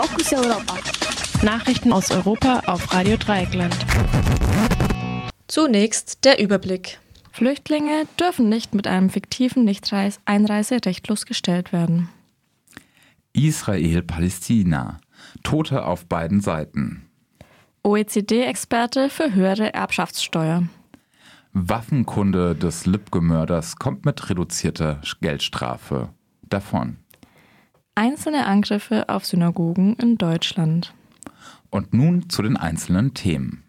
Fokus Europa. Nachrichten aus Europa auf Radio Dreieckland. Zunächst der Überblick. Flüchtlinge dürfen nicht mit einem fiktiven Nichteinreise rechtlos gestellt werden. Israel-Palästina. Tote auf beiden Seiten. OECD-Experte für höhere Erbschaftssteuer. Waffenkunde des Lübcke-Mörders kommt mit reduzierter Geldstrafe davon. Einzelne Angriffe auf Synagogen in Deutschland. Und nun zu den einzelnen Themen.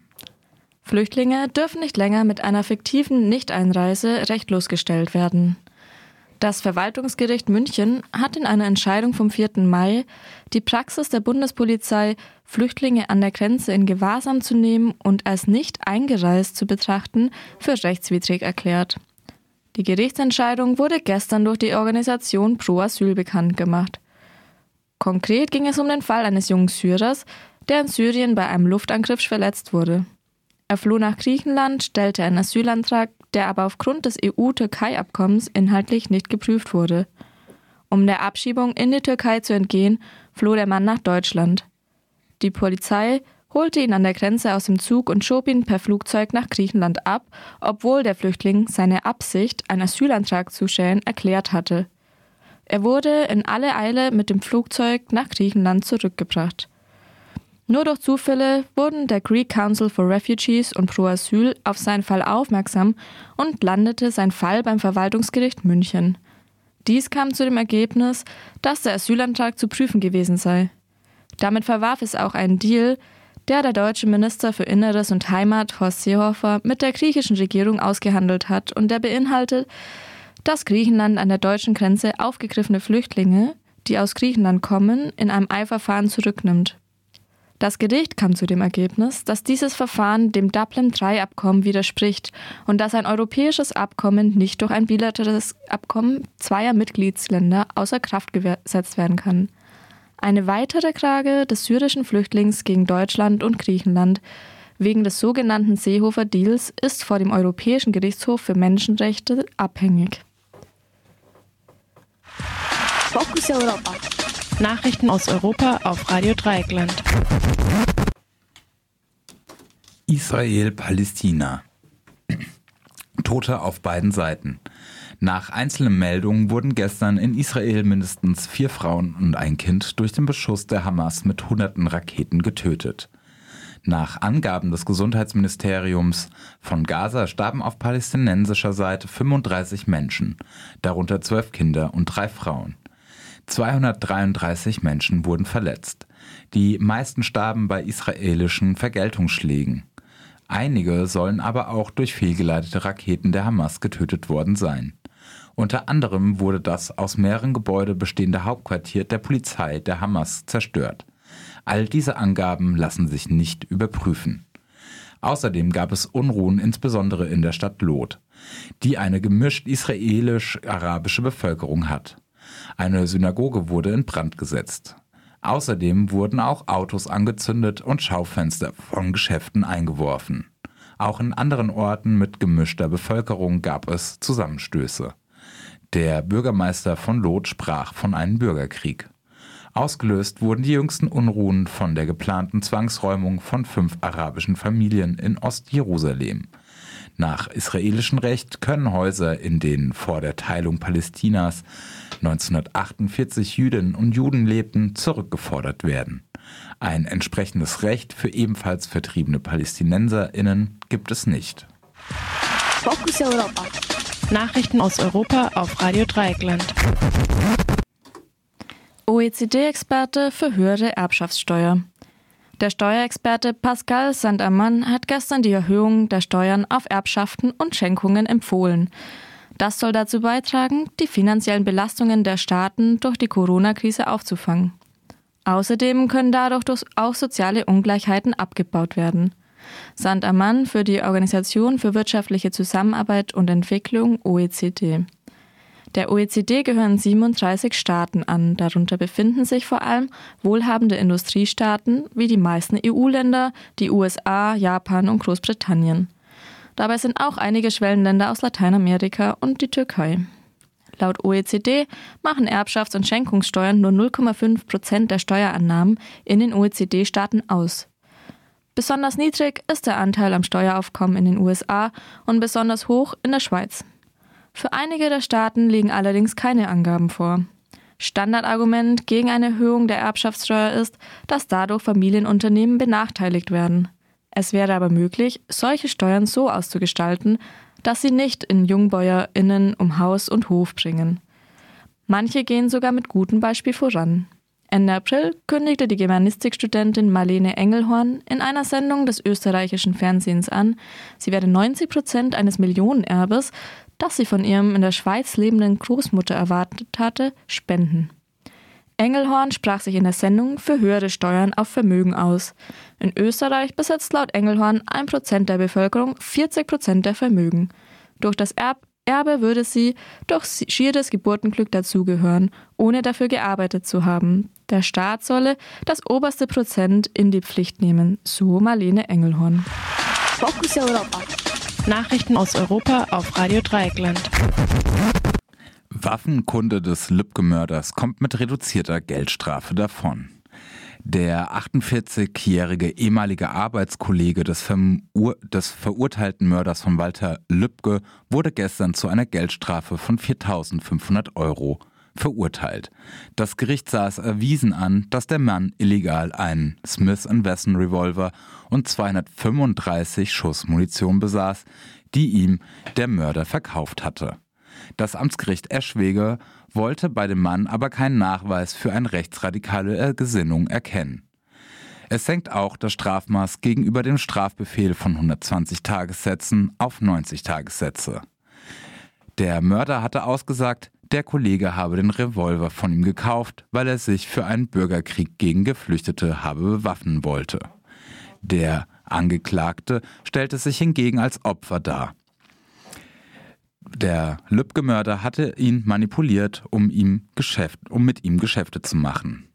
Flüchtlinge dürfen nicht länger mit einer fiktiven Nichteinreise rechtlos gestellt werden. Das Verwaltungsgericht München hat in einer Entscheidung vom 4. Mai die Praxis der Bundespolizei, Flüchtlinge an der Grenze in Gewahrsam zu nehmen und als nicht eingereist zu betrachten, für rechtswidrig erklärt. Die Gerichtsentscheidung wurde gestern durch die Organisation Pro Asyl bekannt gemacht. Konkret ging es um den Fall eines jungen Syrers, der in Syrien bei einem Luftangriff verletzt wurde. Er floh nach Griechenland, stellte einen Asylantrag, der aber aufgrund des EU-Türkei-Abkommens inhaltlich nicht geprüft wurde. Um der Abschiebung in die Türkei zu entgehen, floh der Mann nach Deutschland. Die Polizei holte ihn an der Grenze aus dem Zug und schob ihn per Flugzeug nach Griechenland ab, obwohl der Flüchtling seine Absicht, einen Asylantrag zu stellen, erklärt hatte. Er wurde in alle Eile mit dem Flugzeug nach Griechenland zurückgebracht. Nur durch Zufälle wurden der Greek Council for Refugees und Pro Asyl auf seinen Fall aufmerksam und landete sein Fall beim Verwaltungsgericht München. Dies kam zu dem Ergebnis, dass der Asylantrag zu prüfen gewesen sei. Damit verwarf es auch einen Deal, der der deutsche Minister für Inneres und Heimat Horst Seehofer mit der griechischen Regierung ausgehandelt hat und der beinhaltet, dass Griechenland an der deutschen Grenze aufgegriffene Flüchtlinge, die aus Griechenland kommen, in einem Eilverfahren zurücknimmt. Das Gericht kam zu dem Ergebnis, dass dieses Verfahren dem Dublin-III-Abkommen widerspricht und dass ein europäisches Abkommen nicht durch ein bilaterales Abkommen zweier Mitgliedsländer außer Kraft gesetzt werden kann. Eine weitere Klage des syrischen Flüchtlings gegen Deutschland und Griechenland wegen des sogenannten Seehofer Deals ist vor dem Europäischen Gerichtshof für Menschenrechte abhängig. Fokus Europa. Nachrichten aus Europa auf Radio Dreieckland. Israel-Palästina. Tote auf beiden Seiten. Nach einzelnen Meldungen wurden gestern in Israel mindestens vier Frauen und ein Kind durch den Beschuss der Hamas mit hunderten Raketen getötet. Nach Angaben des Gesundheitsministeriums von Gaza starben auf palästinensischer Seite 35 Menschen, darunter zwölf Kinder und drei Frauen. 233 Menschen wurden verletzt. Die meisten starben bei israelischen Vergeltungsschlägen. Einige sollen aber auch durch fehlgeleitete Raketen der Hamas getötet worden sein. Unter anderem wurde das aus mehreren Gebäuden bestehende Hauptquartier der Polizei der Hamas zerstört. All diese Angaben lassen sich nicht überprüfen. Außerdem gab es Unruhen insbesondere in der Stadt Lot, die eine gemischt israelisch-arabische Bevölkerung hat. Eine Synagoge wurde in Brand gesetzt. Außerdem wurden auch Autos angezündet und Schaufenster von Geschäften eingeworfen. Auch in anderen Orten mit gemischter Bevölkerung gab es Zusammenstöße. Der Bürgermeister von Lot sprach von einem Bürgerkrieg. Ausgelöst wurden die jüngsten Unruhen von der geplanten Zwangsräumung von fünf arabischen Familien in Ostjerusalem. Nach israelischem Recht können Häuser, in denen vor der Teilung Palästinas 1948 Jüdinnen und Juden lebten, zurückgefordert werden. Ein entsprechendes Recht für ebenfalls vertriebene PalästinenserInnen gibt es nicht. Fokus Europa. Nachrichten aus Europa auf Radio Dreieckland. OECD-Experte für höhere Erbschaftssteuer. Der Steuerexperte Pascal Saint-Amand hat gestern die Erhöhung der Steuern auf Erbschaften und Schenkungen empfohlen. Das soll dazu beitragen, die finanziellen Belastungen der Staaten durch die Corona-Krise aufzufangen. Außerdem können dadurch auch soziale Ungleichheiten abgebaut werden. Saint-Amand für die Organisation für wirtschaftliche Zusammenarbeit und Entwicklung OECD. Der OECD gehören 37 Staaten an. Darunter befinden sich vor allem wohlhabende Industriestaaten wie die meisten EU-Länder, die USA, Japan und Großbritannien. Dabei sind auch einige Schwellenländer aus Lateinamerika und die Türkei. Laut OECD machen Erbschafts- und Schenkungssteuern nur 0,5 Prozent der Steuerannahmen in den OECD-Staaten aus. Besonders niedrig ist der Anteil am Steueraufkommen in den USA und besonders hoch in der Schweiz. Für einige der Staaten liegen allerdings keine Angaben vor. Standardargument gegen eine Erhöhung der Erbschaftssteuer ist, dass dadurch Familienunternehmen benachteiligt werden. Es wäre aber möglich, solche Steuern so auszugestalten, dass sie nicht in JungbäuerInnen um Haus und Hof bringen. Manche gehen sogar mit gutem Beispiel voran. Ende April kündigte die Germanistikstudentin Marlene Engelhorn in einer Sendung des österreichischen Fernsehens an, sie werde 90 Prozent eines Millionenerbes, das sie von ihrem in der Schweiz lebenden Großmutter erwartet hatte, spenden. Engelhorn sprach sich in der Sendung für höhere Steuern auf Vermögen aus. In Österreich besitzt laut Engelhorn 1% der Bevölkerung 40% der Vermögen. Durch das Erb Erbe würde sie durch schieres Geburtenglück dazugehören, ohne dafür gearbeitet zu haben. Der Staat solle das oberste Prozent in die Pflicht nehmen, so Marlene Engelhorn. Fokus Europa. Nachrichten aus Europa auf Radio Dreieckland. Waffenkunde des Lübcke-Mörders kommt mit reduzierter Geldstrafe davon. Der 48-jährige ehemalige Arbeitskollege des, des, verurteilten Mörders von Walter Lübcke wurde gestern zu einer Geldstrafe von 4.500 Euro verurteilt. Das Gericht sah es erwiesen an, dass der Mann illegal einen Smith Wesson Revolver und 235 Schuss Munition besaß, die ihm der Mörder verkauft hatte. Das Amtsgericht Eschwege wollte bei dem Mann aber keinen Nachweis für eine rechtsradikale Gesinnung erkennen. Es senkt auch das Strafmaß gegenüber dem Strafbefehl von 120 Tagessätzen auf 90 Tagessätze. Der Mörder hatte ausgesagt, der Kollege habe den Revolver von ihm gekauft, weil er sich für einen Bürgerkrieg gegen Geflüchtete habe bewaffnen wollte. Der Angeklagte stellte sich hingegen als Opfer dar. Der Lübcke-Mörder hatte ihn manipuliert, um, ihm Geschäft, um mit ihm Geschäfte zu machen.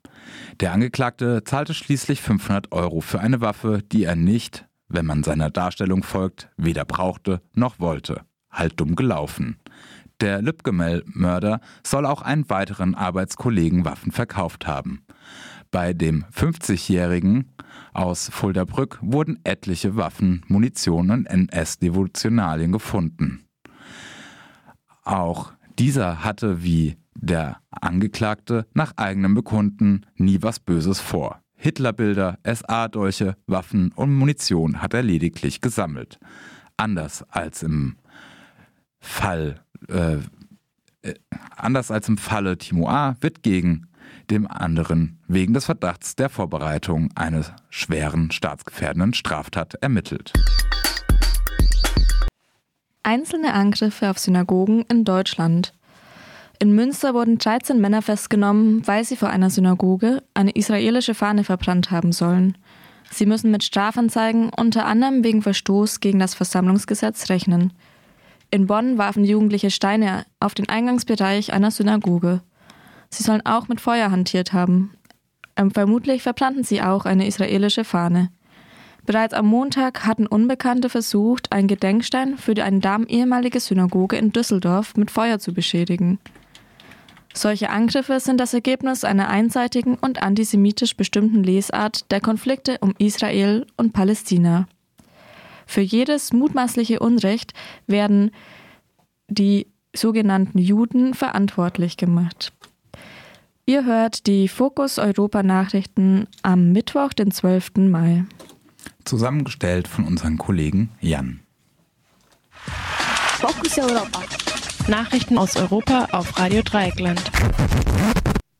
Der Angeklagte zahlte schließlich 500 Euro für eine Waffe, die er nicht, wenn man seiner Darstellung folgt, weder brauchte noch wollte. Halt dumm gelaufen. Der Lübcke-Mörder soll auch einen weiteren Arbeitskollegen Waffen verkauft haben. Bei dem 50-Jährigen aus Fuldabrück wurden etliche Waffen, Munition und NS-Devotionalien gefunden. Auch dieser hatte wie der Angeklagte nach eigenem Bekunden nie was Böses vor. Hitlerbilder, SA-Dolche, Waffen und Munition hat er lediglich gesammelt. Anders als im Fall äh, äh, anders als im Falle Timo A. wird gegen dem anderen wegen des Verdachts der Vorbereitung einer schweren staatsgefährdenden Straftat ermittelt. Einzelne Angriffe auf Synagogen in Deutschland. In Münster wurden 13 Männer festgenommen, weil sie vor einer Synagoge eine israelische Fahne verbrannt haben sollen. Sie müssen mit Strafanzeigen unter anderem wegen Verstoß gegen das Versammlungsgesetz rechnen. In Bonn warfen Jugendliche Steine auf den Eingangsbereich einer Synagoge. Sie sollen auch mit Feuer hantiert haben. Ähm, vermutlich verbrannten sie auch eine israelische Fahne. Bereits am Montag hatten Unbekannte versucht, einen Gedenkstein für eine ehemalige Synagoge in Düsseldorf mit Feuer zu beschädigen. Solche Angriffe sind das Ergebnis einer einseitigen und antisemitisch bestimmten Lesart der Konflikte um Israel und Palästina. Für jedes mutmaßliche Unrecht werden die sogenannten Juden verantwortlich gemacht. Ihr hört die Fokus Europa Nachrichten am Mittwoch, den 12. Mai zusammengestellt von unseren Kollegen Jan. Fokus Europa. Nachrichten aus Europa auf Radio Dreieckland.